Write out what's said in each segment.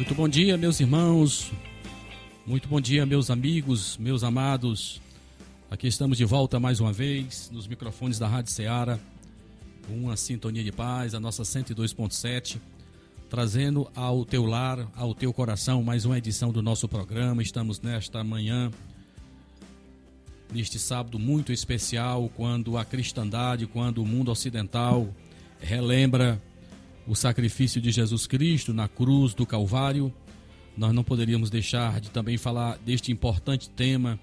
Muito bom dia, meus irmãos. Muito bom dia, meus amigos, meus amados. Aqui estamos de volta mais uma vez nos microfones da Rádio Ceará, uma sintonia de paz, a nossa 102.7, trazendo ao teu lar, ao teu coração, mais uma edição do nosso programa. Estamos nesta manhã, neste sábado muito especial, quando a cristandade, quando o mundo ocidental relembra o sacrifício de Jesus Cristo na cruz do Calvário, nós não poderíamos deixar de também falar deste importante tema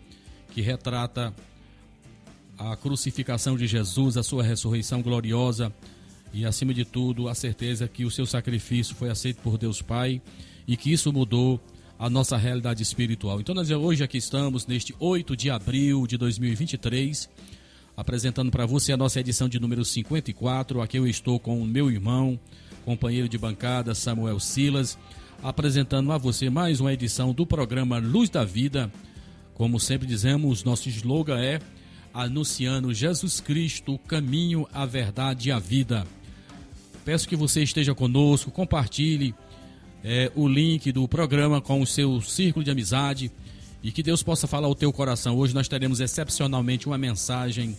que retrata a crucificação de Jesus, a sua ressurreição gloriosa e, acima de tudo, a certeza que o seu sacrifício foi aceito por Deus Pai e que isso mudou a nossa realidade espiritual. Então, nós hoje aqui estamos, neste 8 de abril de 2023, apresentando para você a nossa edição de número 54. Aqui eu estou com o meu irmão, companheiro de bancada Samuel Silas, apresentando a você mais uma edição do programa Luz da Vida. Como sempre dizemos, nosso slogan é anunciando Jesus Cristo, o caminho, a verdade e a vida. Peço que você esteja conosco, compartilhe é, o link do programa com o seu círculo de amizade e que Deus possa falar ao teu coração. Hoje nós teremos excepcionalmente uma mensagem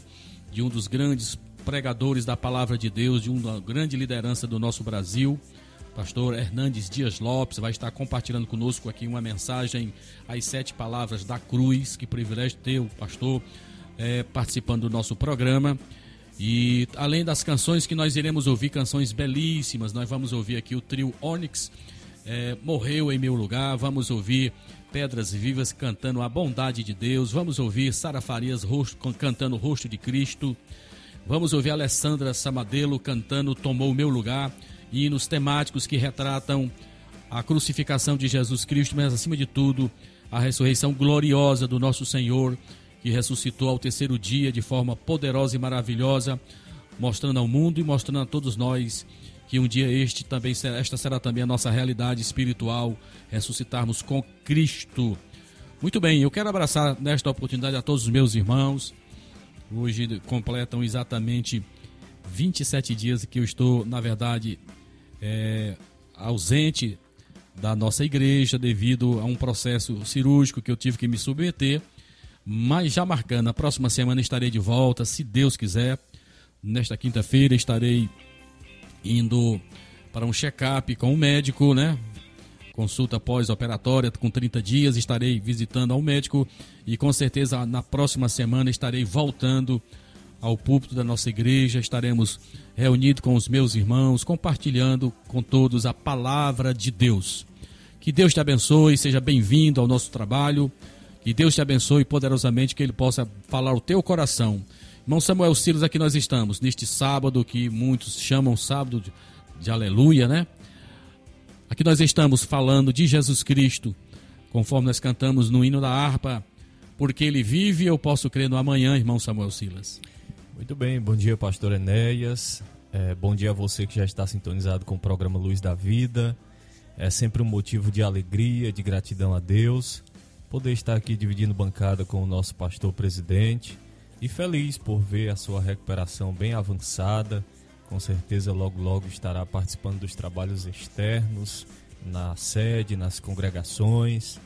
de um dos grandes pregadores da palavra de Deus, de uma grande liderança do nosso Brasil. Pastor Hernandes Dias Lopes vai estar compartilhando conosco aqui uma mensagem, as sete palavras da cruz. Que privilégio ter o pastor é, participando do nosso programa. E além das canções que nós iremos ouvir, canções belíssimas, nós vamos ouvir aqui o trio Onyx, é, Morreu em Meu Lugar, vamos ouvir Pedras Vivas cantando a bondade de Deus, vamos ouvir Sara Farias rosto, cantando o rosto de Cristo, Vamos ouvir Alessandra Samadelo cantando Tomou Meu Lugar, hinos temáticos que retratam a crucificação de Jesus Cristo, mas acima de tudo, a ressurreição gloriosa do nosso Senhor, que ressuscitou ao terceiro dia de forma poderosa e maravilhosa, mostrando ao mundo e mostrando a todos nós que um dia este também esta será também a nossa realidade espiritual, ressuscitarmos com Cristo. Muito bem, eu quero abraçar nesta oportunidade a todos os meus irmãos, Hoje completam exatamente 27 dias que eu estou, na verdade, é, ausente da nossa igreja devido a um processo cirúrgico que eu tive que me submeter. Mas já marcando, a próxima semana estarei de volta, se Deus quiser. Nesta quinta-feira estarei indo para um check-up com o um médico, né? Consulta pós-operatória com 30 dias, estarei visitando ao médico e com certeza na próxima semana estarei voltando ao púlpito da nossa igreja, estaremos reunidos com os meus irmãos, compartilhando com todos a palavra de Deus. Que Deus te abençoe, seja bem-vindo ao nosso trabalho. Que Deus te abençoe poderosamente, que Ele possa falar o teu coração. Irmão Samuel Silas, aqui nós estamos, neste sábado que muitos chamam sábado de, de aleluia, né? Aqui nós estamos falando de Jesus Cristo, conforme nós cantamos no hino da harpa, porque ele vive, eu posso crer no amanhã, irmão Samuel Silas. Muito bem, bom dia, pastor Enéas. É, bom dia a você que já está sintonizado com o programa Luz da Vida. É sempre um motivo de alegria, de gratidão a Deus, poder estar aqui dividindo bancada com o nosso pastor presidente e feliz por ver a sua recuperação bem avançada com certeza logo logo estará participando dos trabalhos externos, na sede, nas congregações.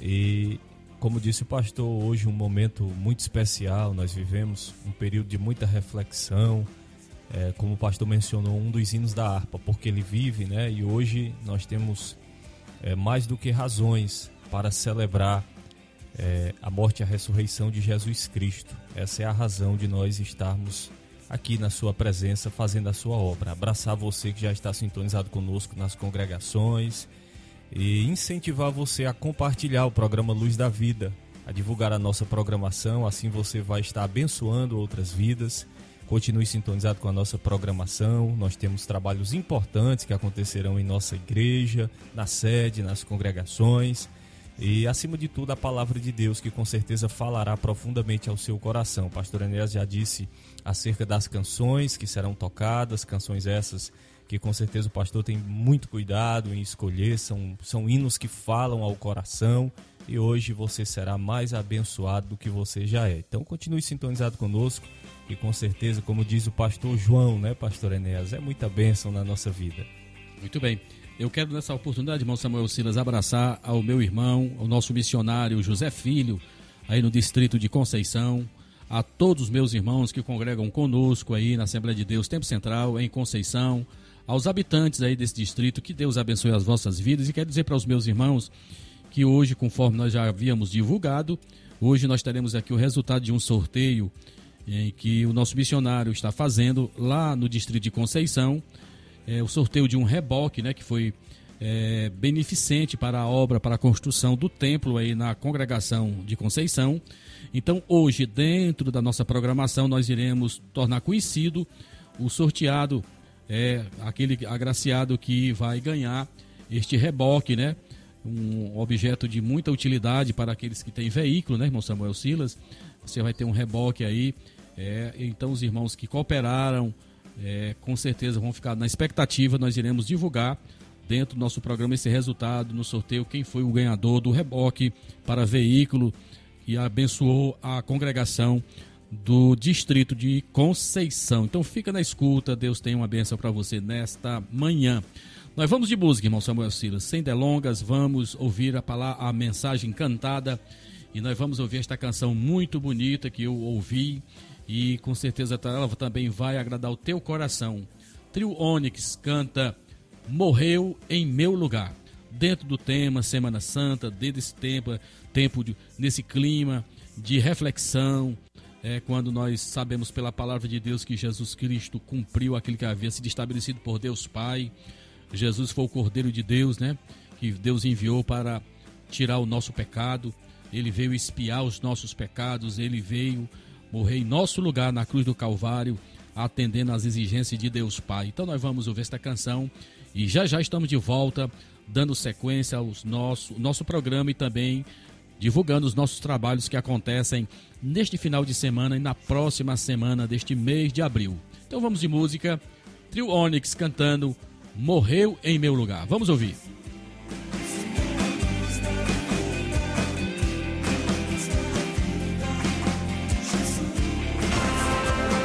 E como disse o pastor, hoje um momento muito especial, nós vivemos um período de muita reflexão, é, como o pastor mencionou, um dos hinos da harpa, porque ele vive, né? E hoje nós temos é, mais do que razões para celebrar é, a morte e a ressurreição de Jesus Cristo. Essa é a razão de nós estarmos aqui na sua presença, fazendo a sua obra. Abraçar você que já está sintonizado conosco nas congregações e incentivar você a compartilhar o programa Luz da Vida, a divulgar a nossa programação, assim você vai estar abençoando outras vidas Continue sintonizado com a nossa programação. Nós temos trabalhos importantes que acontecerão em nossa igreja, na sede, nas congregações. E, acima de tudo, a palavra de Deus, que com certeza falará profundamente ao seu coração. Pastor Enéas já disse acerca das canções que serão tocadas, canções essas que com certeza o pastor tem muito cuidado em escolher, são, são hinos que falam ao coração e hoje você será mais abençoado do que você já é. Então continue sintonizado conosco e com certeza, como diz o pastor João, né, pastor Enéas, é muita bênção na nossa vida. Muito bem. Eu quero nessa oportunidade, irmão Samuel Silas, abraçar ao meu irmão, ao nosso missionário José Filho, aí no distrito de Conceição, a todos os meus irmãos que congregam conosco aí na Assembleia de Deus Tempo Central, em Conceição, aos habitantes aí desse distrito, que Deus abençoe as vossas vidas. E quero dizer para os meus irmãos que hoje, conforme nós já havíamos divulgado, hoje nós teremos aqui o resultado de um sorteio em que o nosso missionário está fazendo lá no distrito de Conceição é, o sorteio de um reboque, né, que foi é, beneficente para a obra, para a construção do templo aí na congregação de Conceição. Então, hoje, dentro da nossa programação, nós iremos tornar conhecido o sorteado, é, aquele agraciado que vai ganhar este reboque, né? Um objeto de muita utilidade para aqueles que têm veículo, né, irmão Samuel Silas? Você vai ter um reboque aí. É, então, os irmãos que cooperaram é, com certeza vão ficar na expectativa. Nós iremos divulgar dentro do nosso programa esse resultado no sorteio. Quem foi o ganhador do reboque para veículo e abençoou a congregação do distrito de Conceição. Então fica na escuta. Deus tem uma bênção para você nesta manhã. Nós vamos de música, irmão Samuel Silas. Sem delongas, vamos ouvir a palavra, a mensagem cantada. E nós vamos ouvir esta canção muito bonita que eu ouvi e com certeza ela também vai agradar o teu coração. Trio Onyx canta Morreu em Meu Lugar. Dentro do tema Semana Santa, dentro desse tempo, tempo de, nesse clima de reflexão, é, quando nós sabemos pela palavra de Deus que Jesus Cristo cumpriu aquilo que havia sido estabelecido por Deus Pai. Jesus foi o Cordeiro de Deus, né? Que Deus enviou para tirar o nosso pecado. Ele veio espiar os nossos pecados, ele veio morrer em nosso lugar na cruz do Calvário, atendendo às exigências de Deus Pai. Então nós vamos ouvir esta canção e já já estamos de volta, dando sequência ao nosso, nosso programa e também divulgando os nossos trabalhos que acontecem neste final de semana e na próxima semana deste mês de abril. Então vamos de música. Trio Onyx cantando Morreu em Meu Lugar. Vamos ouvir.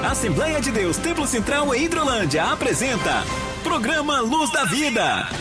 Assembleia de Deus Templo Central em Hidrolândia apresenta Programa Luz da Vida.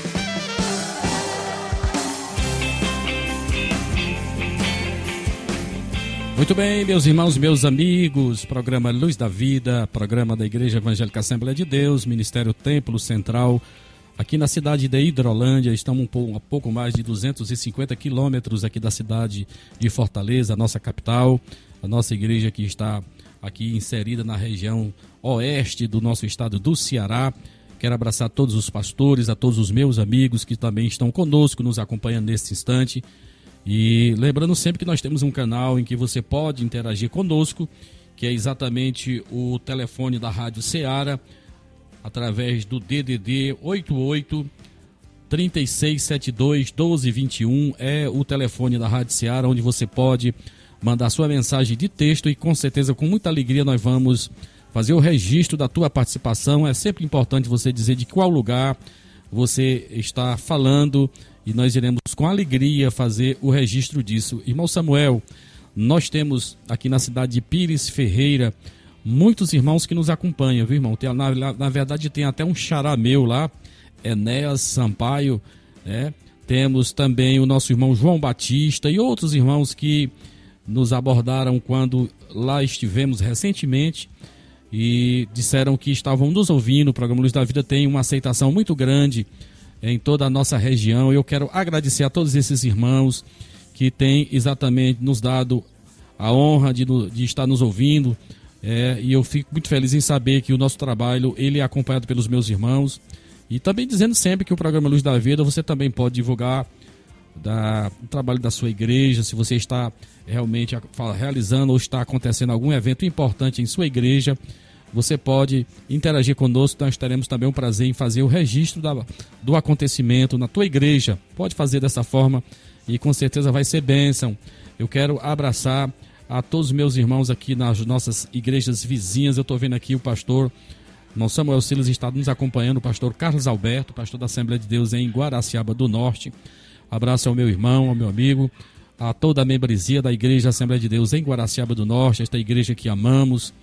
Muito bem, meus irmãos, meus amigos, programa Luz da Vida, programa da Igreja Evangélica Assembleia de Deus, Ministério Templo Central, aqui na cidade de Hidrolândia, estamos um pouco, a pouco mais de 250 quilômetros aqui da cidade de Fortaleza, nossa capital, a nossa igreja que está aqui inserida na região oeste do nosso estado do Ceará. Quero abraçar todos os pastores, a todos os meus amigos que também estão conosco, nos acompanhando nesse instante. E lembrando sempre que nós temos um canal em que você pode interagir conosco, que é exatamente o telefone da Rádio Ceará, através do DDD 88 3672 1221 é o telefone da Rádio Ceará, onde você pode mandar sua mensagem de texto e com certeza, com muita alegria, nós vamos fazer o registro da tua participação. É sempre importante você dizer de qual lugar você está falando e nós iremos com alegria fazer o registro disso. Irmão Samuel, nós temos aqui na cidade de Pires Ferreira muitos irmãos que nos acompanham, viu, irmão? Tem, na, na verdade, tem até um xará meu lá, Enéas Sampaio, né? Temos também o nosso irmão João Batista e outros irmãos que nos abordaram quando lá estivemos recentemente e disseram que estavam nos ouvindo. O programa Luz da Vida tem uma aceitação muito grande em toda a nossa região. Eu quero agradecer a todos esses irmãos que têm exatamente nos dado a honra de, de estar nos ouvindo. é, e eu fico muito feliz em saber que o nosso trabalho ele é acompanhado pelos meus irmãos. E também dizendo sempre que o programa Luz da Vida você também pode divulgar da, o trabalho da sua igreja, se você está realmente realizando ou está acontecendo algum evento importante em sua igreja, você pode interagir conosco. Nós teremos também o prazer em fazer o registro da- do acontecimento na tua igreja. Pode fazer dessa forma e com certeza vai ser bênção. Eu quero abraçar a todos os meus irmãos aqui nas nossas igrejas vizinhas. Eu estou vendo aqui o pastor Irmão Samuel Silas está nos acompanhando, o pastor Carlos Alberto, pastor da Assembleia de Deus em Guaraciaba do Norte. Abraço ao meu irmão, ao meu amigo, a toda a membresia da Igreja Assembleia de Deus em Guaraciaba do Norte, esta igreja que amamos,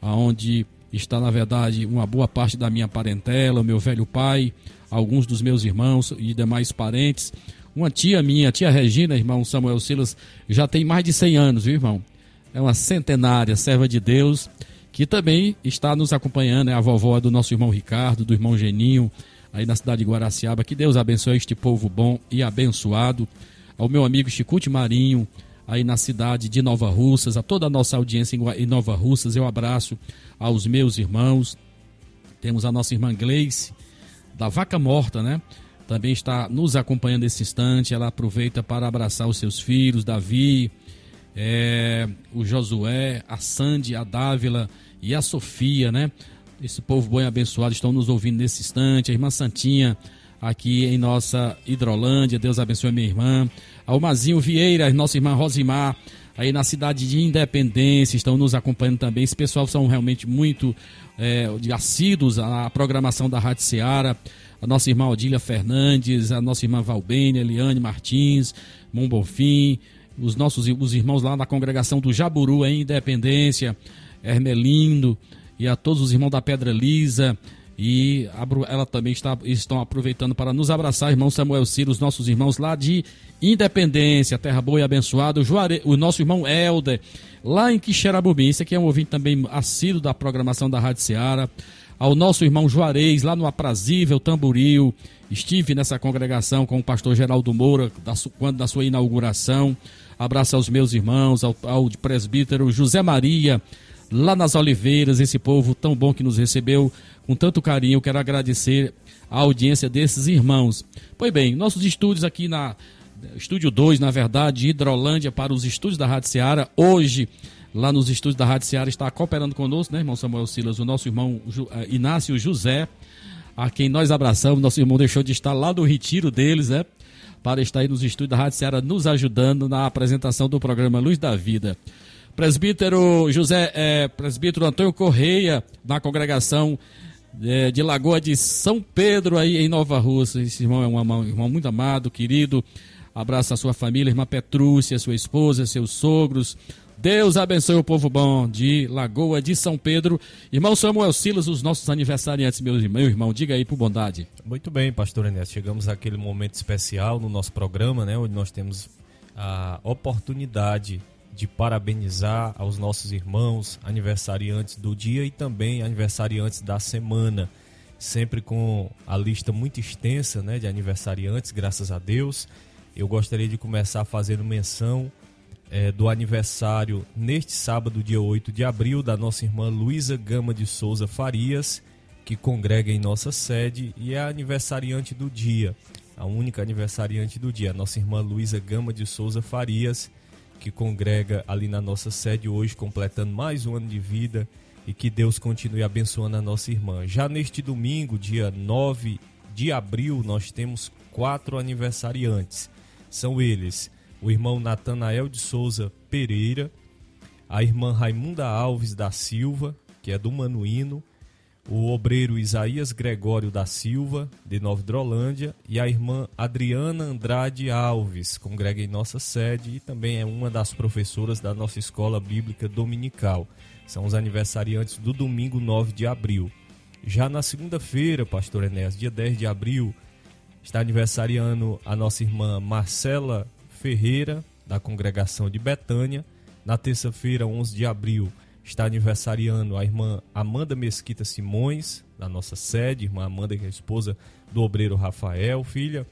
aonde está, na verdade, uma boa parte da minha parentela, meu velho pai, alguns dos meus irmãos e demais parentes. Uma tia minha, tia Regina, irmão Samuel Silas, já tem mais de 100 anos, viu, irmão? É uma centenária serva de Deus, que também está nos acompanhando, é a vovó do nosso irmão Ricardo, do irmão Geninho, aí na cidade de Guaraciaba. Que Deus abençoe este povo bom e abençoado. Ao meu amigo Chicute Marinho, aí na cidade de Nova Russas, a toda a nossa audiência em Nova Russas, eu abraço aos meus irmãos. Temos a nossa irmã Gleice, da Vaca Morta, né? Também está nos acompanhando nesse instante. Ela aproveita para abraçar os seus filhos, Davi, é, o Josué, a Sandy, a Dávila e a Sofia, né? Esse povo bom e abençoado estão nos ouvindo nesse instante. A irmã Santinha, aqui em nossa Hidrolândia, Deus abençoe minha irmã. Ao Mazinho Vieira, nossa irmã Rosimar, aí na cidade de Independência, estão nos acompanhando também. Esse pessoal são realmente muito é, assíduos à programação da Rádio Seara. A nossa irmã Odília Fernandes, a nossa irmã Valbênia, Eliane Martins, Mom Bonfim, os nossos os irmãos lá da congregação do Jaburu em Independência, Hermelindo e a todos os irmãos da Pedra Lisa. E ela também está estão aproveitando para nos abraçar, irmão Samuel Ciro, os nossos irmãos lá de Independência, Terra Boa e Abençoada, o, Juare, o nosso irmão Helder, lá em Quixeramobim, esse aqui é um ouvinte também assíduo da programação da Rádio Seara, ao nosso irmão Juarez, lá no Aprazível Tamboril, estive nessa congregação com o pastor Geraldo Moura, da, quando da sua inauguração, abraço aos meus irmãos, ao, ao presbítero José Maria, lá nas Oliveiras, esse povo tão bom que nos recebeu com tanto carinho. Quero agradecer a audiência desses irmãos. Pois bem, nossos estúdios aqui na Estúdio 2, na verdade, de Hidrolândia para os estúdios da Rádio Seara. Hoje, lá nos estúdios da Rádio Seara, está cooperando conosco, né, irmão Samuel Silas, o nosso irmão eh, Inácio José, a quem nós abraçamos. Nosso irmão deixou de estar lá no retiro deles, né? Para estar aí nos estúdios da Rádio Seara nos ajudando na apresentação do programa Luz da Vida. Presbítero José, eh, presbítero Antônio Correia, da congregação eh, de Lagoa de São Pedro, aí em Nova Rússia. Esse irmão é um ama- irmão muito amado, querido. Abraça a sua família, irmã Petrúcia, sua esposa, seus sogros. Deus abençoe o povo bom de Lagoa de São Pedro. Irmão Samuel Silas, os nossos aniversariantes, meu irmão, irmão, diga aí por bondade. Muito bem, pastor Enéas. Chegamos àquele momento especial no nosso programa, né, onde nós temos a oportunidade de parabenizar aos nossos irmãos aniversariantes do dia e também aniversariantes da semana. Sempre com a lista muito extensa né, de aniversariantes, graças a Deus. Eu gostaria de começar fazendo menção eh, do aniversário neste sábado, dia 8 de abril, da nossa irmã Luísa Gama de Souza Farias, que congrega em nossa sede e é a aniversariante do dia, a única aniversariante do dia, a nossa irmã Luísa Gama de Souza Farias, que congrega ali na nossa sede hoje, completando mais um ano de vida e que Deus continue abençoando a nossa irmã. Já neste domingo, dia 9 de abril, nós temos quatro aniversariantes. São eles o irmão Natanael de Souza Pereira, a irmã Raimunda Alves da Silva, que é do Manuíno, o obreiro Isaías Gregório da Silva, de Nova Hidrolândia, e a irmã Adriana Andrade Alves, congrega em nossa sede e também é uma das professoras da nossa escola bíblica dominical. São os aniversariantes do domingo 9 de abril. Já na segunda-feira, pastor Enéas, dia 10 de abril, está aniversariando a nossa irmã Marcela Ferreira, da congregação de Betânia. Na terça-feira, 11 de abril, Está aniversariando a irmã Amanda Mesquita Simões, da nossa sede, irmã Amanda, que é esposa do obreiro Rafael, filha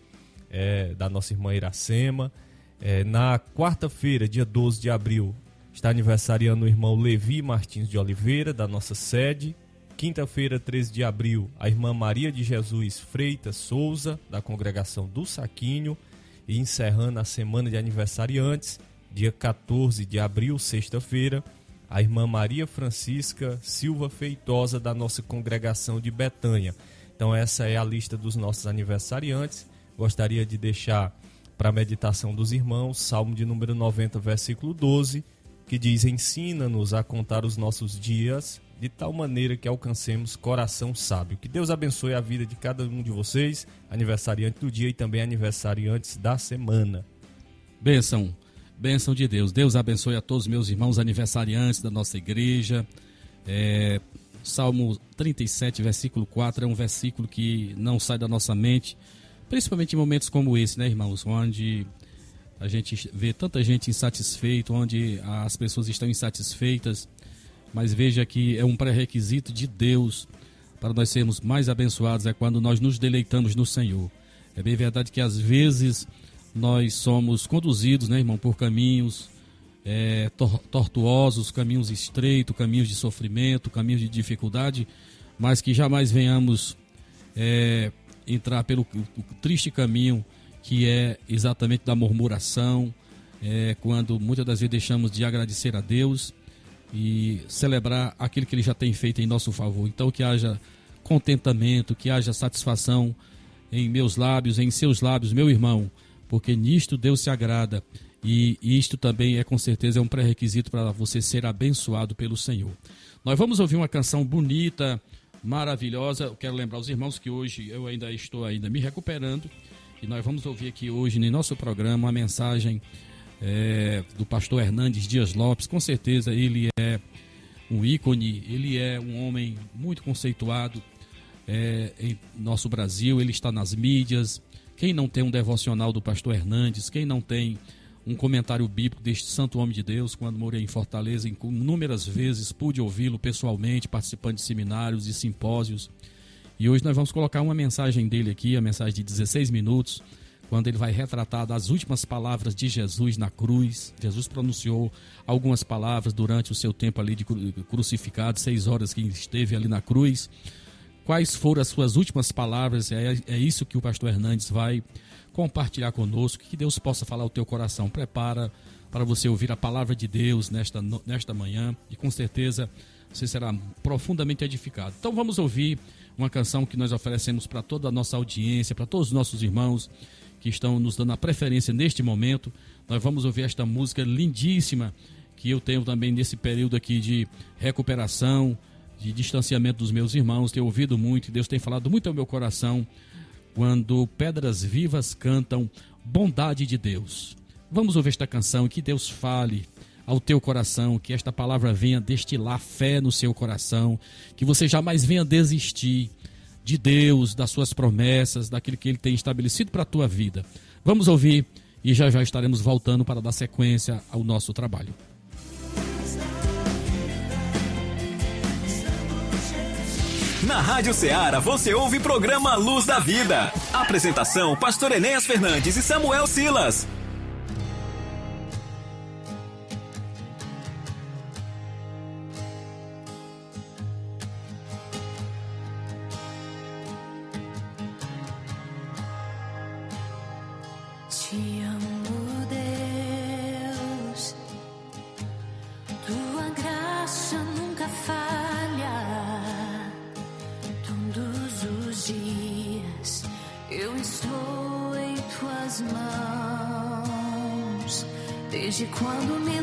é, da nossa irmã Iracema. É, na quarta-feira, dia 12 de abril, está aniversariando o irmão Levi Martins de Oliveira, da nossa sede. Quinta-feira, 13 de abril, a irmã Maria de Jesus Freitas Souza, da congregação do Saquinho. E encerrando a semana de aniversariantes, dia 14 de abril, sexta-feira, a irmã Maria Francisca Silva Feitosa, da nossa congregação de Betanha. Então, essa é a lista dos nossos aniversariantes. Gostaria de deixar para a meditação dos irmãos, Salmo de número 90, versículo 12, que diz: Ensina-nos a contar os nossos dias de tal maneira que alcancemos coração sábio. Que Deus abençoe a vida de cada um de vocês, aniversariante do dia e também aniversariantes da semana. Bênção, bênção de Deus. Deus abençoe a todos os meus irmãos aniversariantes da nossa igreja. É, Salmo 37, versículo 4 é um versículo que não sai da nossa mente, principalmente em momentos como esse, né, irmãos? Onde a gente vê tanta gente insatisfeita, onde as pessoas estão insatisfeitas, mas veja que é um pré-requisito de Deus para nós sermos mais abençoados é quando nós nos deleitamos no Senhor. É bem verdade que às vezes nós somos conduzidos, né, irmão, por caminhos é, tor tortuosos, caminhos estreitos, caminhos de sofrimento, caminhos de dificuldade, mas que jamais venhamos é, entrar pelo triste caminho que é exatamente da murmuração, é, quando muitas das vezes deixamos de agradecer a Deus e celebrar aquilo que Ele já tem feito em nosso favor. Então, que haja contentamento, que haja satisfação em meus lábios, em seus lábios, meu irmão, porque nisto Deus se agrada e isto também é com certeza é um pré-requisito para você ser abençoado pelo Senhor. Nós vamos ouvir uma canção bonita, maravilhosa. Eu quero lembrar os irmãos que hoje eu ainda estou ainda me recuperando e nós vamos ouvir aqui hoje no nosso programa uma mensagem é, do pastor Hernandes Dias Lopes. Com certeza ele é um ícone, ele é um homem muito conceituado é, em nosso Brasil, ele está nas mídias. Quem não tem um devocional do pastor Hernandes, quem não tem um comentário bíblico deste santo homem de Deus, quando morei em Fortaleza, inúmeras vezes pude ouvi-lo pessoalmente, participando de seminários e simpósios. E hoje nós vamos colocar uma mensagem dele aqui, a mensagem de 16 minutos, quando ele vai retratar das últimas palavras de Jesus na cruz. Jesus pronunciou algumas palavras durante o seu tempo ali de crucificado, seis horas que esteve ali na cruz. Quais foram as suas últimas palavras? É, é isso que o pastor Hernandes vai compartilhar conosco, que Deus possa falar o teu coração. Prepara para você ouvir a palavra de Deus nesta, nesta manhã e com certeza você será profundamente edificado. Então vamos ouvir uma canção que nós oferecemos para toda a nossa audiência, para todos os nossos irmãos que estão nos dando a preferência neste momento. Nós vamos ouvir esta música lindíssima que eu tenho também nesse período aqui de recuperação, de distanciamento dos meus irmãos, tenho ouvido muito, Deus tem falado muito ao meu coração quando pedras vivas cantam bondade de Deus. Vamos ouvir esta canção que Deus fale ao teu coração, que esta palavra venha destilar fé no seu coração, que você jamais venha desistir de Deus, das suas promessas, daquilo que ele tem estabelecido para a tua vida. Vamos ouvir e já já estaremos voltando para dar sequência ao nosso trabalho. Na Rádio Ceará você ouve o programa Luz da Vida. Apresentação: Pastor Enéas Fernandes e Samuel Silas. Desde quando me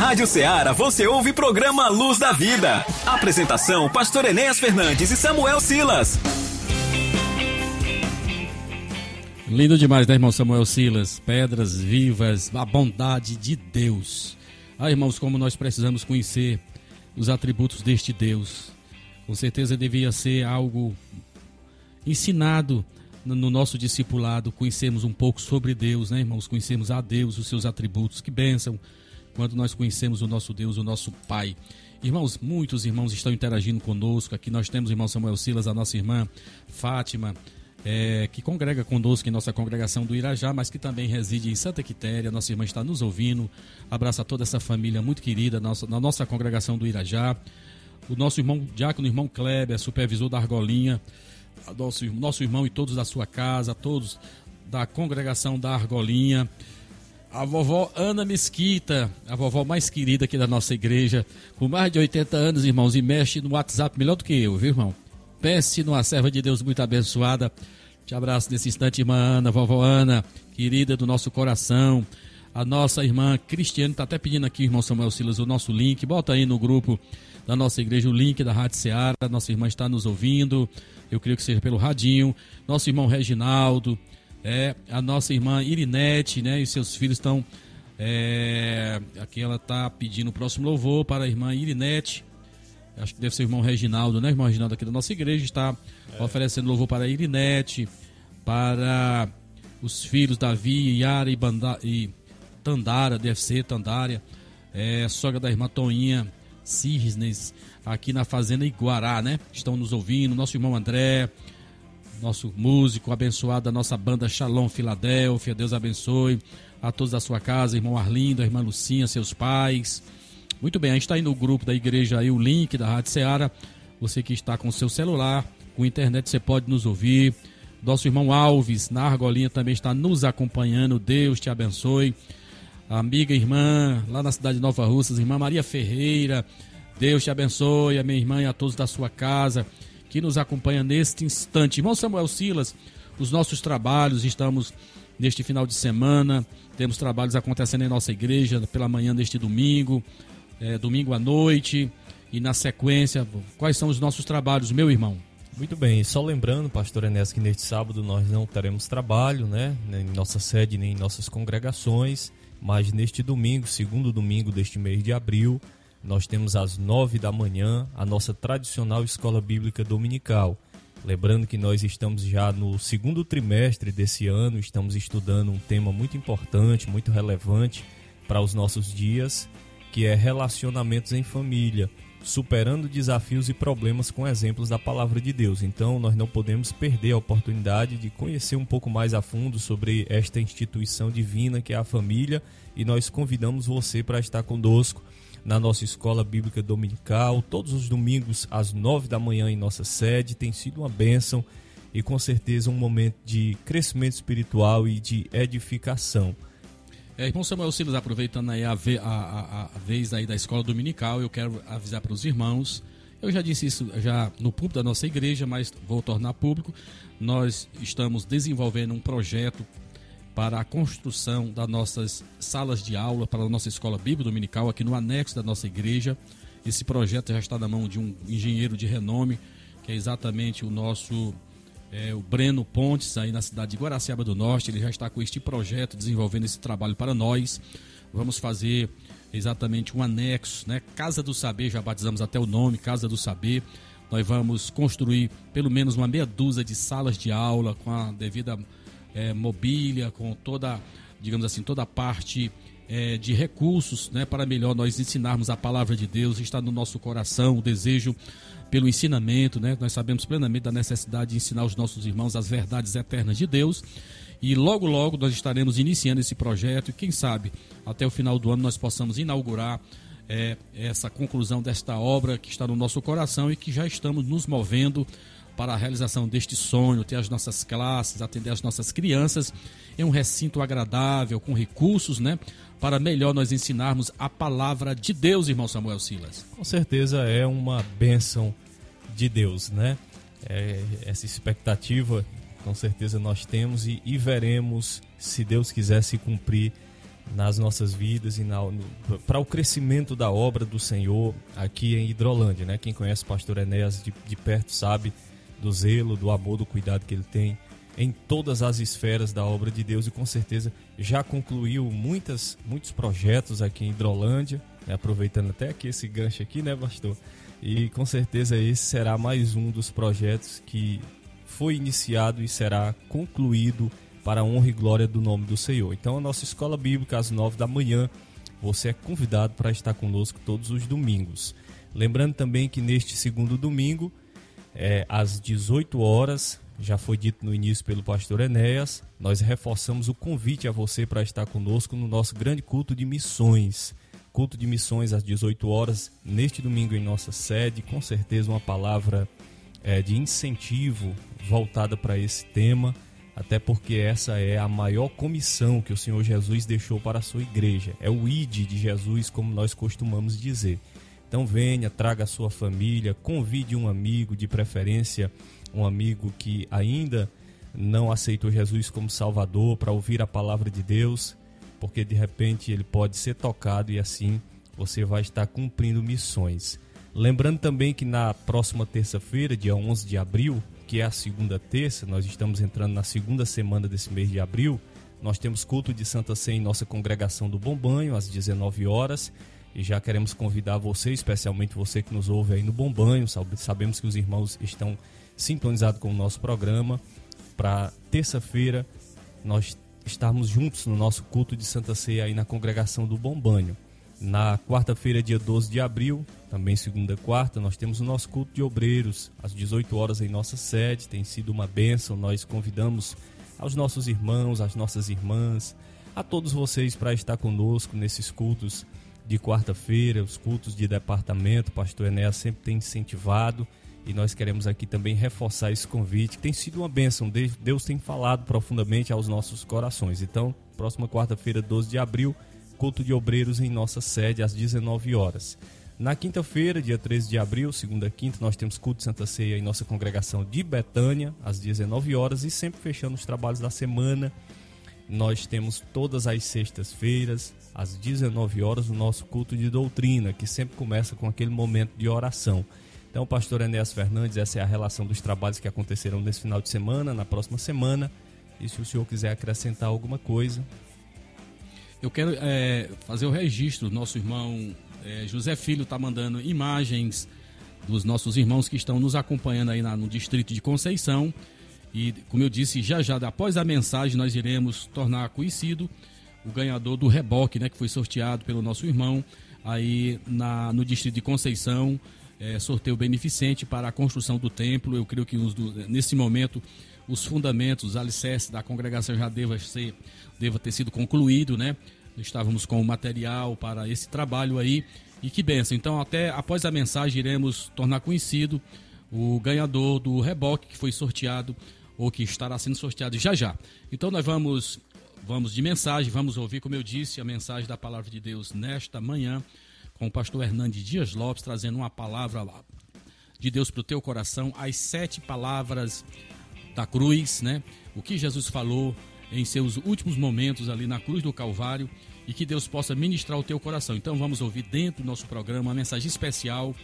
Rádio Ceará você ouve programa Luz da Vida. Apresentação: Pastor Enéas Fernandes e Samuel Silas. Lindo demais, né, irmão Samuel Silas? Pedras vivas, a bondade de Deus. Ah, irmãos, como nós precisamos conhecer os atributos deste Deus. Com certeza devia ser algo ensinado no no nosso discipulado, conhecermos um pouco sobre Deus, né, irmãos? Conhecermos a Deus, os seus atributos. Que bênção quando nós conhecemos o nosso Deus, o nosso Pai. Irmãos, muitos irmãos estão interagindo conosco. Aqui nós temos o irmão Samuel Silas, a nossa irmã Fátima, é, que congrega conosco em nossa congregação do Irajá, mas que também reside em Santa Quitéria. Nossa irmã está nos ouvindo. Abraça toda essa família muito querida nossa, na nossa congregação do Irajá. O nosso irmão Diácono, irmão Kleber, supervisor da Argolinha. Nosso, nosso irmão e todos da sua casa, todos da congregação da Argolinha. A vovó Ana Mesquita, a vovó mais querida aqui da nossa igreja, com mais de 80 anos, irmãos, e mexe no WhatsApp melhor do que eu, viu, irmão? Pense numa serva de Deus muito abençoada. Te abraço nesse instante, irmã Ana, vovó Ana, querida do nosso coração. A nossa irmã Cristiane está até pedindo aqui, irmão Samuel Silas, o nosso link. Bota aí no grupo da nossa igreja o link da Rádio Seara. Nossa irmã está nos ouvindo. Eu creio que seja pelo radinho. Nosso irmão Reginaldo, é, a nossa irmã Irinete, né? E seus filhos estão. É, aqui ela está pedindo o próximo louvor para a irmã Irinete. Acho que deve ser o irmão Reginaldo, né? Irmão Reginaldo aqui da nossa igreja está oferecendo louvor para a Irinete, para os filhos Davi, Yara e, Banda, e Tandara, deve ser Tandária, é, sogra da irmã Toinha Cisnes, aqui na Fazenda Iguará, né? Estão nos ouvindo, nosso irmão André, nosso músico abençoado da nossa banda Shalom Filadélfia, Deus abençoe a todos da sua casa, irmão Arlindo, a irmã Lucinha, seus pais. Muito bem, a gente está aí no grupo da igreja aí, o link da Rádio Seara. Você que está com o seu celular, com internet, você pode nos ouvir. Nosso irmão Alves, na Argolinha, também está nos acompanhando. Deus te abençoe. A amiga irmã, lá na cidade de Nova Russas, irmã Maria Ferreira. Deus te abençoe, a minha irmã e a todos da sua casa que nos acompanha neste instante. Irmão Samuel Silas, os nossos trabalhos, estamos neste final de semana, temos trabalhos acontecendo em nossa igreja pela manhã deste domingo, é, domingo à noite, e na sequência, quais são os nossos trabalhos, meu irmão? Muito bem, só lembrando, pastor Enéas, que neste sábado nós não teremos trabalho, né? Nem em nossa sede, nem em nossas congregações, mas neste domingo, segundo domingo deste mês de abril, nós temos às nove da manhã a nossa tradicional escola bíblica dominical. Lembrando que nós estamos já no segundo trimestre desse ano, estamos estudando um tema muito importante, muito relevante para os nossos dias, que é relacionamentos em família, superando desafios e problemas com exemplos da palavra de Deus. Então, nós não podemos perder a oportunidade de conhecer um pouco mais a fundo sobre esta instituição divina que é a família e nós convidamos você para estar conosco na nossa escola bíblica dominical, todos os domingos às nove da manhã em nossa sede. Tem sido uma bênção e com certeza um momento de crescimento espiritual e de edificação. É, irmão Samuel Silas, aproveitando aí a, ve- a- a- a vez aí da escola dominical, eu quero avisar para os irmãos. Eu já disse isso já no público da nossa igreja, mas vou tornar público. Nós estamos desenvolvendo um projeto para a construção das nossas salas de aula para a nossa escola bíblica dominical aqui no anexo da nossa igreja. Esse projeto já está na mão de um engenheiro de renome, que é exatamente o nosso é, o Breno Pontes, aí na cidade de Guaraciaba do Norte. Ele já está com este projeto, desenvolvendo esse trabalho para nós. vamos fazer exatamente um anexo, né? Casa do Saber, já batizamos até o nome, Casa do Saber. Nós vamos construir pelo menos uma meia dúzia de salas de aula com a devida eh, mobília, com toda, digamos assim, toda a parte eh, de recursos, né? Para melhor nós ensinarmos a palavra de Deus, está no nosso coração o desejo pelo ensinamento, né? Nós sabemos plenamente da necessidade de ensinar os nossos irmãos as verdades eternas de Deus. E logo, logo nós estaremos iniciando esse projeto e quem sabe até o final do ano nós possamos inaugurar é, essa conclusão desta obra que está no nosso coração e que já estamos nos movendo para a realização deste sonho, ter as nossas classes, atender as nossas crianças em um recinto agradável, com recursos, né? Para melhor nós ensinarmos a palavra de Deus, irmão Samuel Silas. Com certeza é uma bênção de Deus, né? É, essa expectativa, com certeza nós temos e, e veremos, se Deus quiser, se cumprir nas nossas vidas e para o crescimento da obra do Senhor aqui em Hidrolândia, né? Quem conhece o pastor Enéas de, de perto sabe do zelo, do amor, do cuidado que ele tem em todas as esferas da obra de Deus e com certeza já concluiu muitas, muitos projetos aqui em Hidrolândia, né? aproveitando até aqui esse gancho aqui, né, pastor? E com certeza esse será mais um dos projetos que foi iniciado e será concluído para a honra e glória do nome do Senhor. Então, a nossa escola bíblica, às nove da manhã, você é convidado para estar conosco todos os domingos. Lembrando também que neste segundo domingo, é, às 18 horas, já foi dito no início pelo pastor Enéas, nós reforçamos o convite a você para estar conosco no nosso grande culto de missões. Culto de missões às 18 horas, neste domingo em nossa sede, com certeza uma palavra é, de incentivo voltada para esse tema até porque essa é a maior comissão que o Senhor Jesus deixou para a sua igreja. É o ID de Jesus, como nós costumamos dizer. Então venha, traga a sua família, convide um amigo, de preferência um amigo que ainda não aceitou Jesus como Salvador para ouvir a palavra de Deus, porque de repente ele pode ser tocado e assim você vai estar cumprindo missões. Lembrando também que na próxima terça-feira, dia 11 de abril, que é a segunda terça, nós estamos entrando na segunda semana desse mês de abril. Nós temos culto de Santa Sé em nossa congregação do Bom Banho, às 19 horas. E já queremos convidar você, especialmente você que nos ouve aí no Bom Banho. Sabemos que os irmãos estão sintonizados com o nosso programa. Para terça-feira, nós estarmos juntos no nosso culto de Santa Ceia aí na congregação do Bom Banho. Na quarta-feira, dia 12 de abril, também segunda quarta, nós temos o nosso culto de obreiros, às 18 horas em nossa sede. Tem sido uma bênção. Nós convidamos aos nossos irmãos, às nossas irmãs, a todos vocês para estar conosco nesses cultos de quarta-feira, os cultos de departamento. O pastor Enéas sempre tem incentivado e nós queremos aqui também reforçar esse convite, que tem sido uma bênção. Deus tem falado profundamente aos nossos corações. Então, próxima quarta-feira, 12 de abril culto de obreiros em nossa sede às 19 horas. Na quinta-feira, dia 13 de abril, segunda quinta, nós temos culto de Santa Ceia em nossa congregação de Betânia, às 19 horas, e sempre fechando os trabalhos da semana. Nós temos todas as sextas-feiras, às 19 horas, o nosso culto de doutrina, que sempre começa com aquele momento de oração. Então, pastor Enéas Fernandes, essa é a relação dos trabalhos que aconteceram nesse final de semana, na próxima semana. E se o senhor quiser acrescentar alguma coisa, eu quero é, fazer o registro. Nosso irmão é, José Filho está mandando imagens dos nossos irmãos que estão nos acompanhando aí na, no distrito de Conceição. E, como eu disse, já já, após a mensagem, nós iremos tornar conhecido o ganhador do reboque, né, que foi sorteado pelo nosso irmão aí na, no distrito de Conceição. É, sorteio beneficente para a construção do templo. Eu creio que do, nesse momento os fundamentos, os alicerces da congregação já deva, ser, deva ter sido concluído, né? Estávamos com o material para esse trabalho aí. E que benção. Então, até após a mensagem, iremos tornar conhecido o ganhador do reboque que foi sorteado ou que estará sendo sorteado já já. Então, nós vamos, vamos de mensagem, vamos ouvir, como eu disse, a mensagem da palavra de Deus nesta manhã com o pastor Hernandes Dias Lopes, trazendo uma palavra de Deus para o teu coração, as sete palavras da cruz, né? O que Jesus falou em seus últimos momentos ali na cruz do Calvário e que Deus possa ministrar o teu coração. Então vamos ouvir dentro do nosso programa uma mensagem especial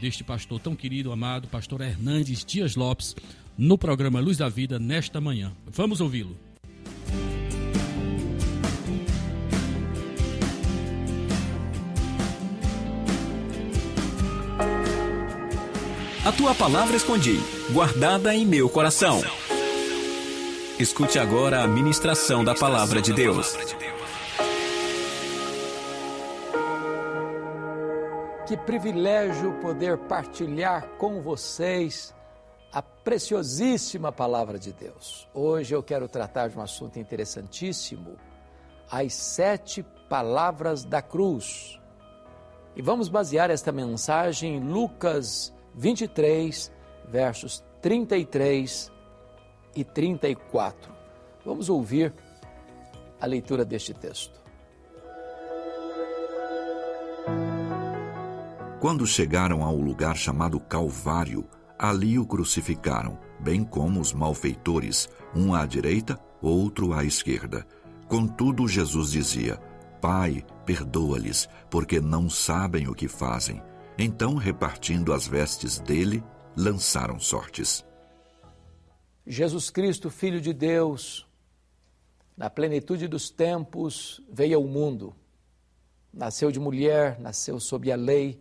deste pastor tão querido, amado, pastor Hernandes Dias Lopes, no programa Luz da Vida nesta manhã. Vamos ouvi-lo. Tua palavra escondi, guardada em meu coração. Escute agora a ministração da palavra de Deus. Que privilégio poder partilhar com vocês a preciosíssima palavra de Deus. Hoje eu quero tratar de um assunto interessantíssimo: as sete palavras da cruz. E vamos basear esta mensagem em Lucas 23, versos 33 e 34. Vamos ouvir a leitura deste texto. Quando chegaram ao lugar chamado Calvário, ali o crucificaram, bem como os malfeitores, um à direita, outro à esquerda. Contudo, Jesus dizia: Pai, perdoa-lhes, porque não sabem o que fazem. Então, repartindo as vestes dele, lançaram sortes. Jesus Cristo, Filho de Deus, na plenitude dos tempos, veio ao mundo. Nasceu de mulher, nasceu sob a lei.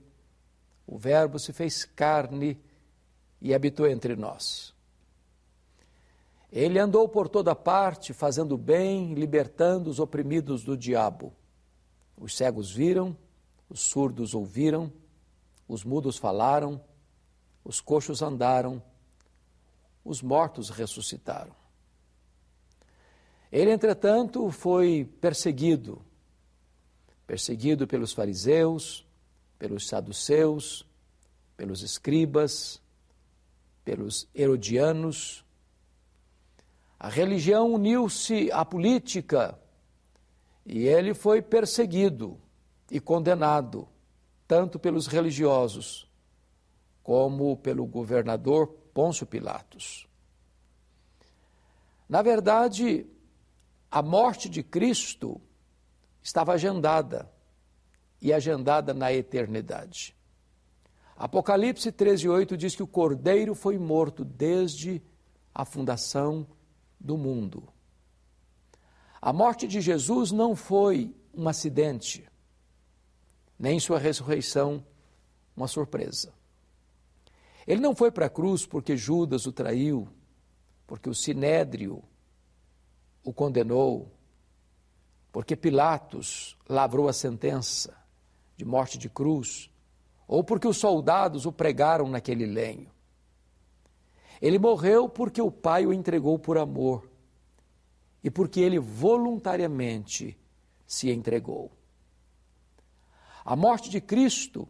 O Verbo se fez carne e habitou entre nós. Ele andou por toda parte, fazendo bem, libertando os oprimidos do diabo. Os cegos viram, os surdos ouviram, os mudos falaram, os coxos andaram, os mortos ressuscitaram. Ele, entretanto, foi perseguido, perseguido pelos fariseus, pelos saduceus, pelos escribas, pelos herodianos. A religião uniu-se à política e ele foi perseguido e condenado, tanto pelos religiosos como pelo governador Pôncio Pilatos. Na verdade, a morte de Cristo estava agendada e agendada na eternidade. Apocalipse 13:8 diz que o Cordeiro foi morto desde a fundação do mundo. A morte de Jesus não foi um acidente, nem sua ressurreição uma surpresa. Ele não foi para a cruz porque Judas o traiu, porque o sinédrio o condenou, porque Pilatos lavrou a sentença de morte de cruz, ou porque os soldados o pregaram naquele lenho. Ele morreu porque o Pai o entregou por amor e porque ele voluntariamente se entregou. A morte de Cristo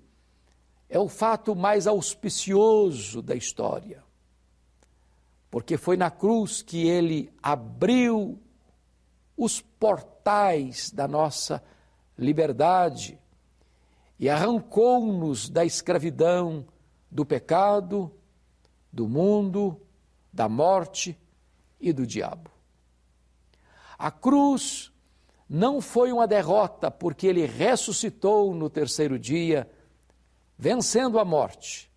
é o fato mais auspicioso da história, porque foi na cruz que ele abriu os portais da nossa liberdade e arrancou-nos da escravidão, do pecado, do mundo, da morte e do diabo. A cruz não foi uma derrota, porque ele ressuscitou no terceiro dia, vencendo a morte,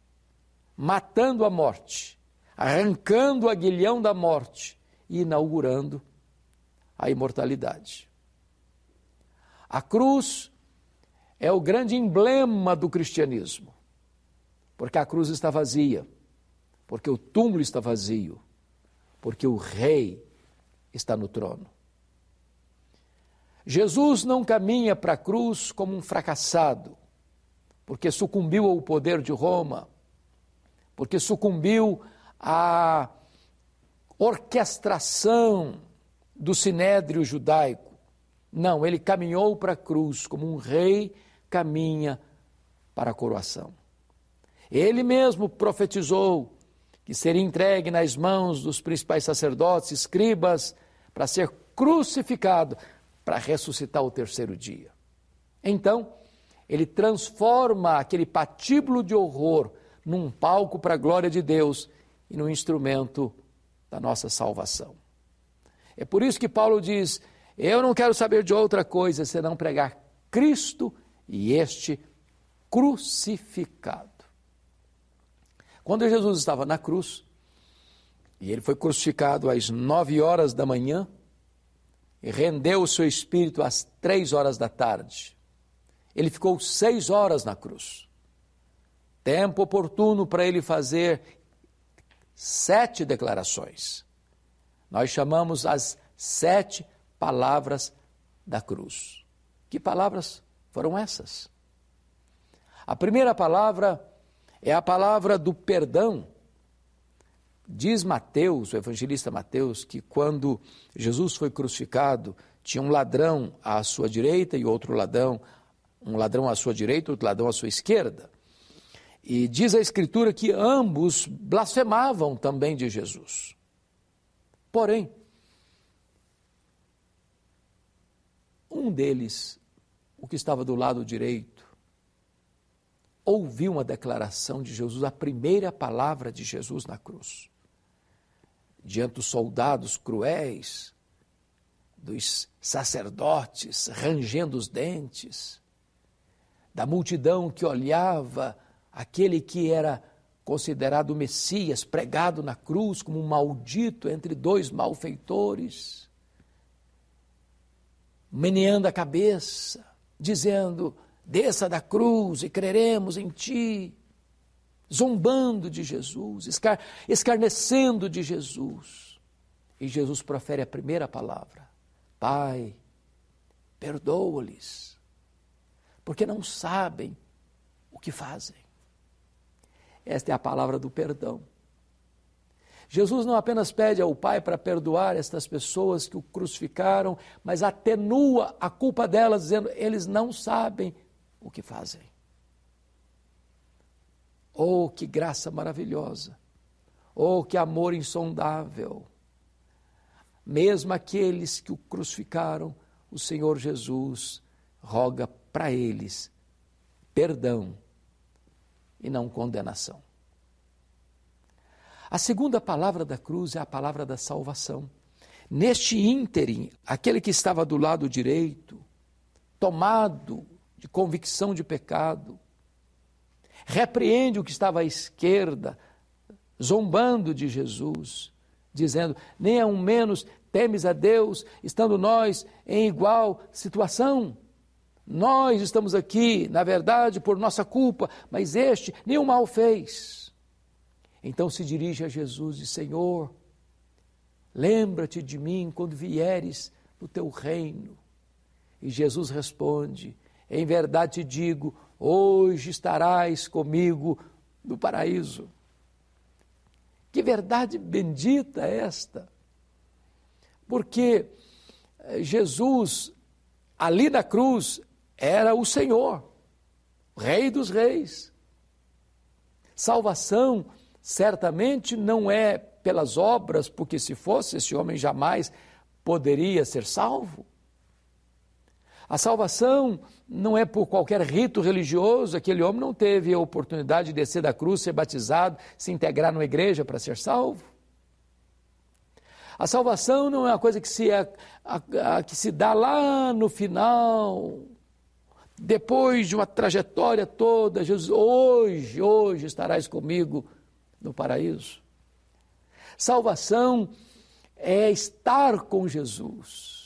matando a morte, arrancando o aguilhão da morte e inaugurando a imortalidade. A cruz é o grande emblema do cristianismo, porque a cruz está vazia, porque o túmulo está vazio, porque o rei está no trono. Jesus não caminha para a cruz como um fracassado, porque sucumbiu ao poder de Roma, porque sucumbiu à orquestração do sinédrio judaico. Não, ele caminhou para a cruz como um rei caminha para a coroação. Ele mesmo profetizou que seria entregue nas mãos dos principais sacerdotes, escribas, para ser crucificado, para ressuscitar o terceiro dia. Então, ele transforma aquele patíbulo de horror num palco para a glória de Deus e num instrumento da nossa salvação. É por isso que Paulo diz: Eu não quero saber de outra coisa senão pregar Cristo e este crucificado. Quando Jesus estava na cruz, e ele foi crucificado às nove horas da manhã, rendeu o seu espírito às três horas da tarde. Ele ficou seis horas na cruz. tempo oportuno para ele fazer sete declarações. Nós chamamos as sete palavras da cruz. Que palavras foram essas? A primeira palavra é a palavra do perdão. Diz Mateus, o evangelista Mateus, que quando Jesus foi crucificado, tinha um ladrão à sua direita e outro ladrão, um ladrão à sua direita, outro ladrão à sua esquerda. E diz a Escritura que ambos blasfemavam também de Jesus. Porém, um deles, o que estava do lado direito, ouviu uma declaração de Jesus, a primeira palavra de Jesus na cruz. Diante dos soldados cruéis, dos sacerdotes rangendo os dentes, da multidão que olhava aquele que era considerado o Messias, pregado na cruz como um maldito entre dois malfeitores, meneando a cabeça, dizendo: desça da cruz e creremos em ti, zombando de Jesus, escar escarnecendo de Jesus. E Jesus profere a primeira palavra: Pai, perdoa-lhes, porque não sabem o que fazem. Esta é a palavra do perdão. Jesus não apenas pede ao Pai para perdoar estas pessoas que o crucificaram, mas atenua a culpa delas, dizendo: eles não sabem o que fazem. Oh, que graça maravilhosa! Oh, que amor insondável! Mesmo aqueles que o crucificaram, o Senhor Jesus roga para eles perdão e não condenação. A segunda palavra da cruz é a palavra da salvação. Neste ínterim, aquele que estava do lado direito, tomado de convicção de pecado, repreende o que estava à esquerda, zombando de Jesus, dizendo: Nem a um menos temes a Deus, estando nós em igual situação. Nós estamos aqui, na verdade, por nossa culpa, mas este nenhum mal fez. Então se dirige a Jesus e Senhor, lembra-te de mim quando vieres no teu reino. E Jesus responde: Em verdade te digo, hoje estarás comigo no paraíso. Que verdade bendita é esta! Porque eh, Jesus, ali na cruz, era o Senhor, Rei dos Reis. Salvação certamente não é pelas obras, porque se fosse, esse homem jamais poderia ser salvo. A salvação não é por qualquer rito religioso, aquele homem não teve a oportunidade de descer da cruz, ser batizado, se integrar numa igreja para ser salvo. A salvação não é uma coisa que se, a, a, a, que se dá lá no final, depois de uma trajetória toda, Jesus, hoje, hoje estarás comigo no paraíso. Salvação é estar com Jesus.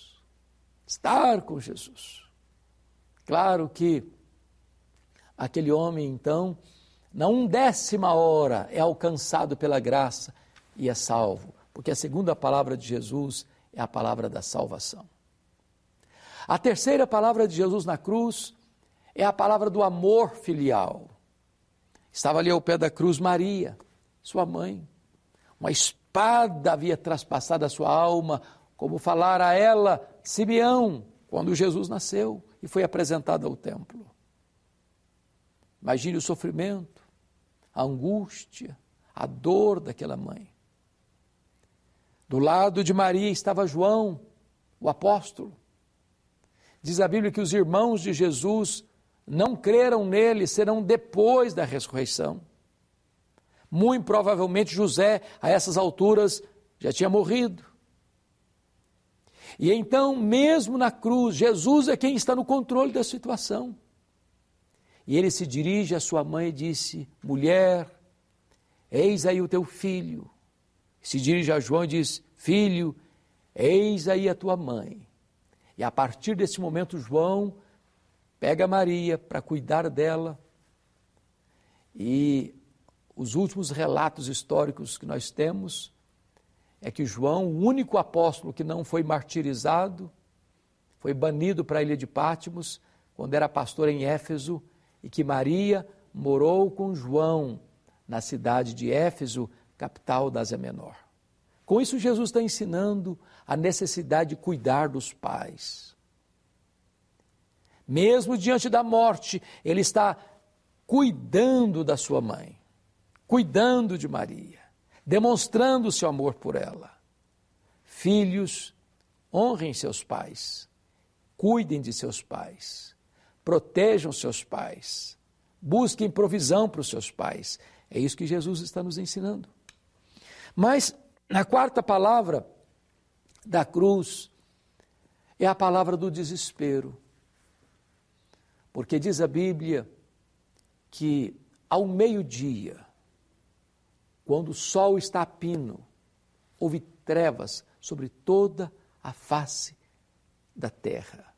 Estar com Jesus. Claro que aquele homem, então, na undécima hora é alcançado pela graça e é salvo, porque a segunda palavra de Jesus é a palavra da salvação. A terceira palavra de Jesus na cruz é a palavra do amor filial. Estava ali ao pé da cruz Maria, sua mãe. Uma espada havia traspassado a sua alma, como falara a ela Simeão, quando Jesus nasceu e foi apresentado ao templo. Imagine o sofrimento, a angústia, a dor daquela mãe. Do lado de Maria estava João, o apóstolo. Diz a Bíblia que os irmãos de Jesus não creram nele serão depois da ressurreição. Muito provavelmente José, a essas alturas, já tinha morrido. E então, mesmo na cruz, Jesus é quem está no controle da situação. E ele se dirige à sua mãe e disse: Mulher, eis aí o teu filho. Se dirige a João e diz: Filho, eis aí a tua mãe. E a partir desse momento, João pega Maria para cuidar dela E os últimos relatos históricos que nós temos é que João, o único apóstolo que não foi martirizado, foi banido para a ilha de Pátimos quando era pastor em Éfeso e que Maria morou com João na cidade de Éfeso, capital da Ásia Menor. Com isso, Jesus está ensinando a necessidade de cuidar dos pais. Mesmo diante da morte, ele está cuidando da sua mãe, cuidando de Maria, demonstrando seu amor por ela. Filhos, honrem seus pais, cuidem de seus pais, protejam seus pais, busquem provisão para os seus pais. É isso que Jesus está nos ensinando. Mas na quarta palavra da cruz é a palavra do desespero. Porque diz a Bíblia que ao meio-dia, quando o sol está a pino, houve trevas sobre toda a face da terra.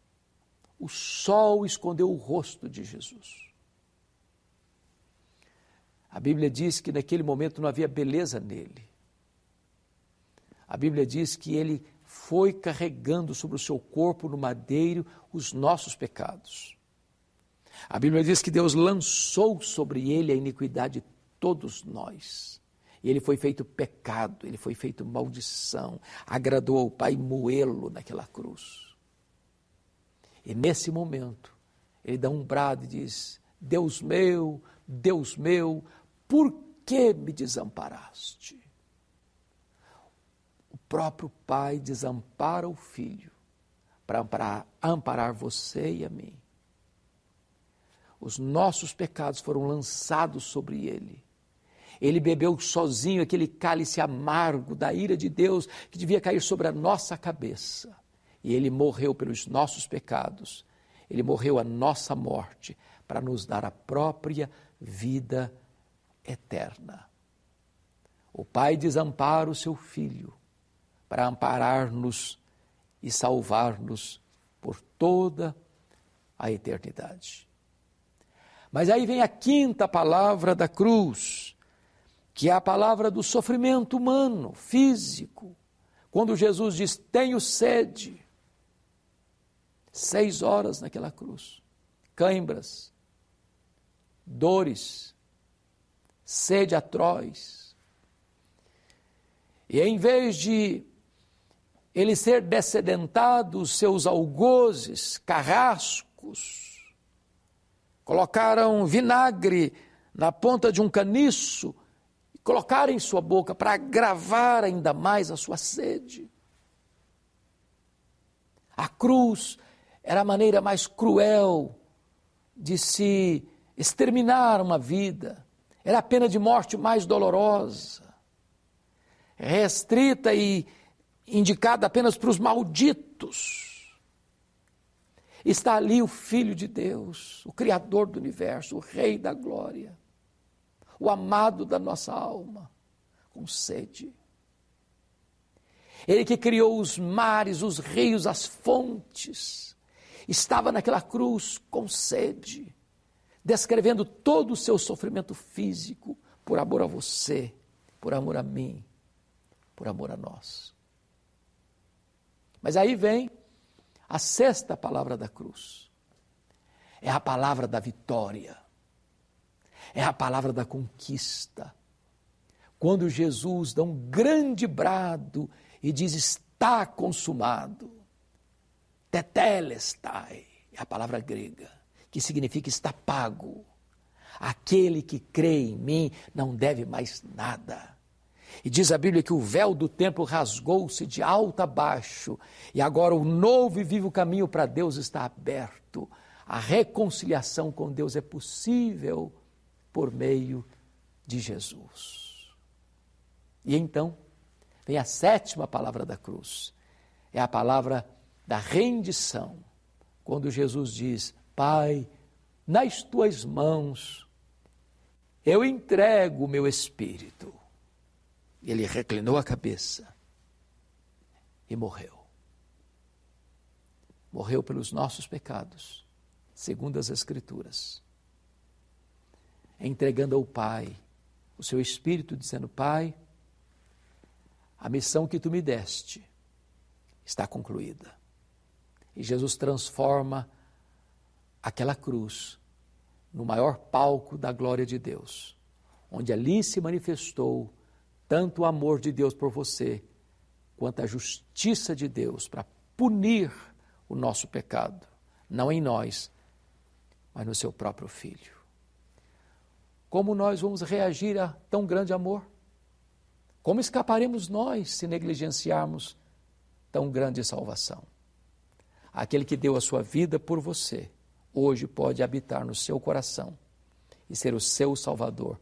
O sol escondeu o rosto de Jesus. A Bíblia diz que naquele momento não havia beleza nele. A Bíblia diz que ele foi carregando sobre o seu corpo no madeiro os nossos pecados. A Bíblia diz que Deus lançou sobre ele a iniquidade de todos nós. E ele foi feito pecado, ele foi feito maldição, agradou ao Pai moê-lo naquela cruz. E nesse momento, ele dá um brado e diz: Deus meu, Deus meu, por que me desamparaste? O próprio Pai desampara o Filho para amparar, amparar você e a mim os nossos pecados foram lançados sobre ele. Ele bebeu sozinho aquele cálice amargo da ira de Deus que devia cair sobre a nossa cabeça. E ele morreu pelos nossos pecados. Ele morreu a nossa morte para nos dar a própria vida eterna. O Pai desampara o seu Filho para amparar-nos e salvar-nos por toda a eternidade. Mas aí vem a quinta palavra da cruz, que é a palavra do sofrimento humano, físico. Quando Jesus diz: Tenho sede. Seis horas naquela cruz, cãibras, dores, sede atroz. E em vez de ele ser descedentado, seus algozes, carrascos, colocaram vinagre na ponta de um caniço colocaram em sua boca para agravar ainda mais a sua sede. A cruz era a maneira mais cruel de se exterminar uma vida, era a pena de morte mais dolorosa, restrita e indicada apenas para os malditos. Está ali o Filho de Deus, o Criador do universo, o Rei da glória, o amado da nossa alma, com sede. Ele que criou os mares, os rios, as fontes, estava naquela cruz com sede, descrevendo todo o seu sofrimento físico por amor a você, por amor a mim, por amor a nós. Mas aí vem a sexta palavra da cruz é a palavra da vitória, é a palavra da conquista. Quando Jesus dá um grande brado e diz: Está consumado. Tetelestai é a palavra grega, que significa está pago. Aquele que crê em mim não deve mais nada. E diz a Bíblia que o véu do templo rasgou-se de alto a baixo, e agora o novo e vivo caminho para Deus está aberto. A reconciliação com Deus é possível por meio de Jesus. E então, vem a sétima palavra da cruz. É a palavra da rendição. Quando Jesus diz: Pai, nas tuas mãos eu entrego o meu espírito. Ele reclinou a cabeça e morreu. Morreu pelos nossos pecados, segundo as Escrituras. Entregando ao Pai o seu espírito, dizendo: Pai, a missão que tu me deste está concluída. E Jesus transforma aquela cruz no maior palco da glória de Deus, onde ali se manifestou tanto o amor de Deus por você, quanto a justiça de Deus para punir o nosso pecado, não em nós, mas no seu próprio Filho. Como nós vamos reagir a tão grande amor? Como escaparemos nós se negligenciarmos tão grande salvação? Aquele que deu a sua vida por você, hoje pode habitar no seu coração e ser o seu Salvador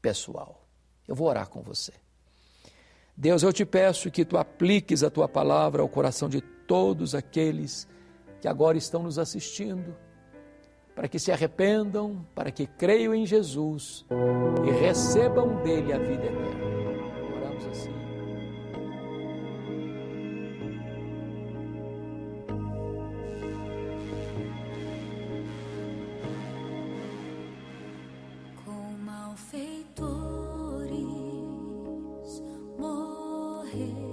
pessoal. Eu vou orar com você. Deus, eu te peço que tu apliques a tua palavra ao coração de todos aqueles que agora estão nos assistindo, para que se arrependam, para que creiam em Jesus e recebam dele a vida eterna. Oramos assim. Com malfeitores morreu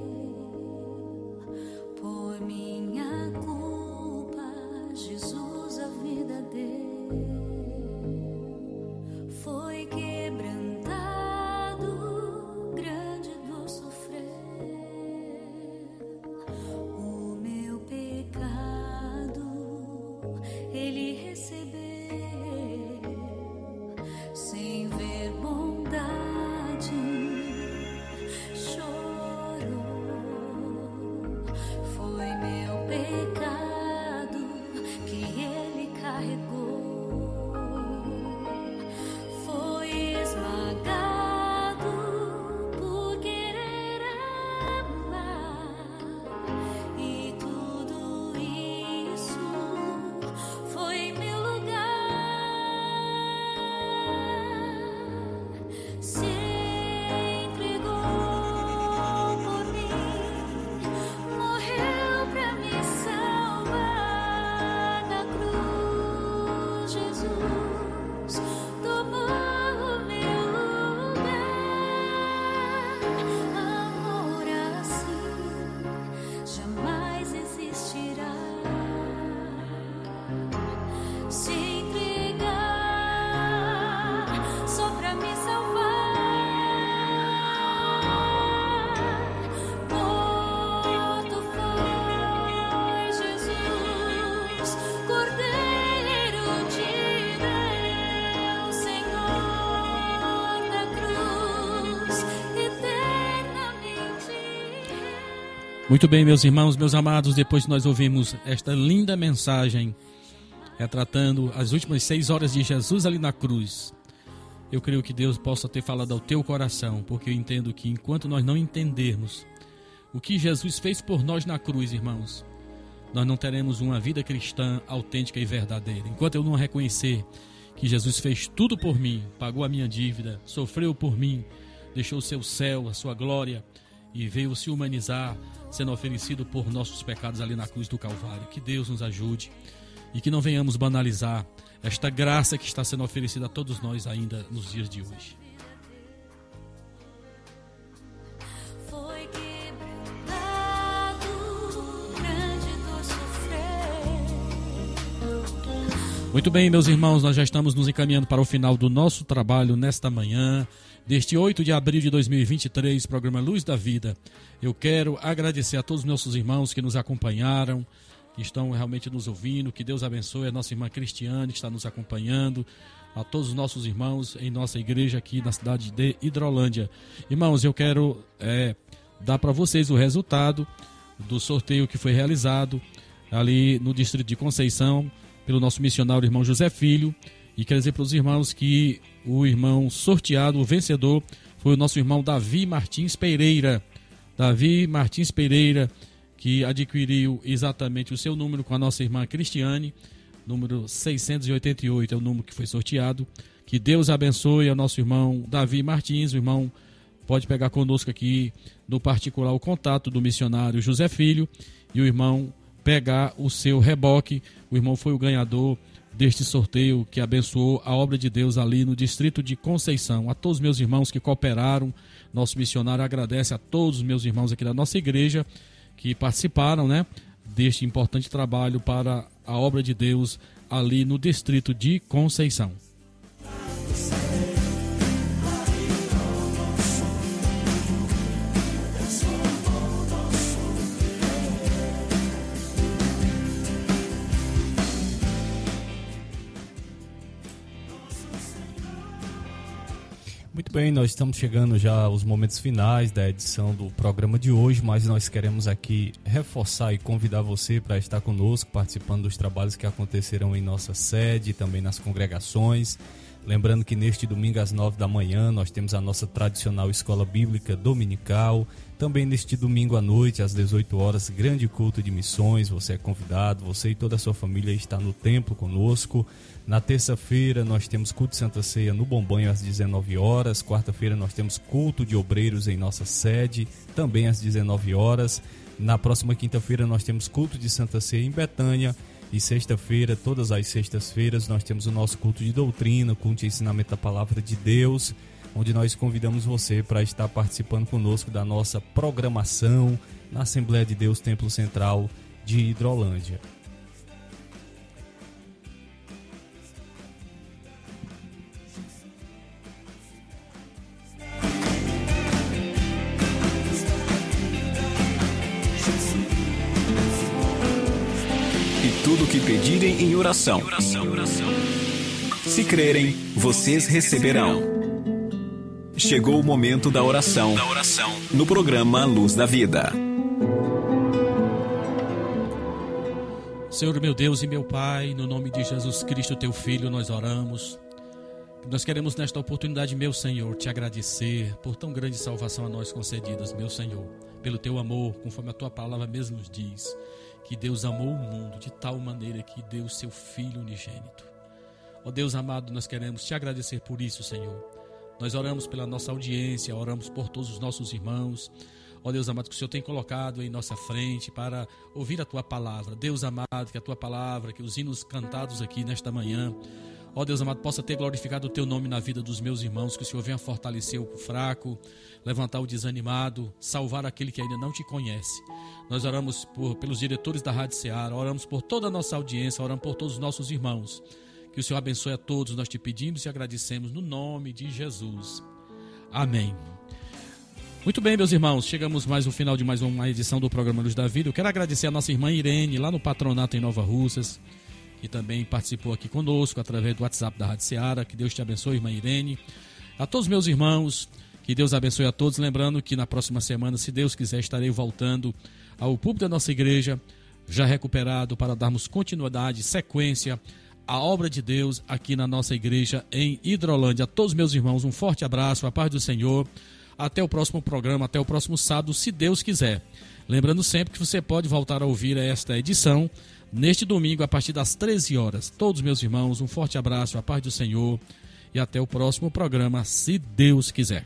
Muito bem, meus irmãos, meus amados, depois nós ouvimos esta linda mensagem retratando as últimas seis horas de Jesus ali na cruz, eu creio que Deus possa ter falado ao teu coração, porque eu entendo que enquanto nós não entendermos o que Jesus fez por nós na cruz, irmãos, nós não teremos uma vida cristã autêntica e verdadeira. Enquanto eu não reconhecer que Jesus fez tudo por mim, pagou a minha dívida, sofreu por mim, deixou o seu céu, a sua glória e veio se humanizar, sendo oferecido por nossos pecados ali na cruz do Calvário. Que Deus nos ajude e que não venhamos banalizar esta graça que está sendo oferecida a todos nós ainda nos dias de hoje. Muito bem, meus irmãos, nós já estamos nos encaminhando para o final do nosso trabalho nesta manhã, deste 8 de abril de 2023, programa Luz da Vida. Eu quero agradecer a todos os nossos irmãos que nos acompanharam, que estão realmente nos ouvindo. Que Deus abençoe a nossa irmã Cristiane, que está nos acompanhando, a todos os nossos irmãos em nossa igreja aqui na cidade de Hidrolândia. Irmãos, eu quero é, dar para vocês o resultado do sorteio que foi realizado ali no distrito de Conceição pelo nosso missionário irmão José Filho. E quero dizer para os irmãos que o irmão sorteado, o vencedor, foi o nosso irmão Davi Martins Pereira. Davi Martins Pereira, que adquiriu exatamente o seu número com a nossa irmã Cristiane, número 688 é o número que foi sorteado. Que Deus abençoe ao nosso irmão Davi Martins, o irmão pode pegar conosco aqui no particular o contato do missionário José Filho e o irmão pegar o seu reboque. O irmão foi o ganhador deste sorteio que abençoou a obra de Deus ali no distrito de Conceição. A todos meus irmãos que cooperaram, nosso missionário agradece a todos os meus irmãos aqui da nossa igreja que participaram, né, deste importante trabalho para a obra de Deus ali no distrito de Conceição. Muito bem, nós estamos chegando já aos momentos finais da edição do programa de hoje, mas nós queremos aqui reforçar e convidar você para estar conosco, participando dos trabalhos que acontecerão em nossa sede e também nas congregações. Lembrando que neste domingo às nove da manhã nós temos a nossa tradicional escola bíblica dominical. Também neste domingo à noite, às 18 horas, grande culto de missões. Você é convidado, você e toda a sua família está no templo conosco. Na terça-feira nós temos culto de Santa Ceia no Bombanho às 19 horas. Quarta-feira nós temos culto de obreiros em nossa sede, também às 19 horas. Na próxima quinta-feira nós temos culto de Santa Ceia em Betânia. E sexta-feira, todas as sextas-feiras, nós temos o nosso culto de doutrina, culto de ensinamento da palavra de Deus, onde nós convidamos você para estar participando conosco da nossa programação na Assembleia de Deus Templo Central de Hidrolândia. E tudo o que pedirem em oração. Se crerem, vocês receberão. Chegou o momento da oração. No programa Luz da Vida. Senhor meu Deus e meu Pai, no nome de Jesus Cristo, teu Filho, nós oramos. Nós queremos nesta oportunidade, meu Senhor, te agradecer por tão grande salvação a nós concedidas, meu Senhor, pelo teu amor, conforme a tua palavra mesmo nos diz, que Deus amou o mundo de tal maneira que deu o seu Filho unigênito. Ó Deus amado, nós queremos te agradecer por isso, Senhor. Nós oramos pela nossa audiência, oramos por todos os nossos irmãos. Ó Deus amado, que o Senhor tem colocado em nossa frente para ouvir a tua palavra. Deus amado, que a tua palavra, que os hinos cantados aqui nesta manhã, ó Deus amado, possa ter glorificado o teu nome na vida dos meus irmãos, que o Senhor venha fortalecer o fraco, levantar o desanimado, salvar aquele que ainda não te conhece. Nós oramos por, pelos diretores da Rádio Ceará, oramos por toda a nossa audiência, oramos por todos os nossos irmãos. Que o Senhor abençoe a todos, nós te pedimos e agradecemos no nome de Jesus. Amém. Muito bem, meus irmãos, chegamos mais no final de mais uma edição do programa Luz da Vida. Eu quero agradecer a nossa irmã Irene, lá no patronato em Nova Russas, que também participou aqui conosco através do WhatsApp da Rádio Seara. Que Deus te abençoe, irmã Irene. A todos meus irmãos, que Deus abençoe a todos. Lembrando que na próxima semana, se Deus quiser, estarei voltando ao público da nossa igreja, já recuperado, para darmos continuidade, sequência à obra de Deus aqui na nossa igreja em Hidrolândia. A todos meus irmãos, um forte abraço, a paz do Senhor. Até o próximo programa, até o próximo sábado, se Deus quiser. Lembrando sempre que você pode voltar a ouvir esta edição neste domingo a partir das 13 horas. Todos meus irmãos, um forte abraço, a paz do Senhor e até o próximo programa, se Deus quiser.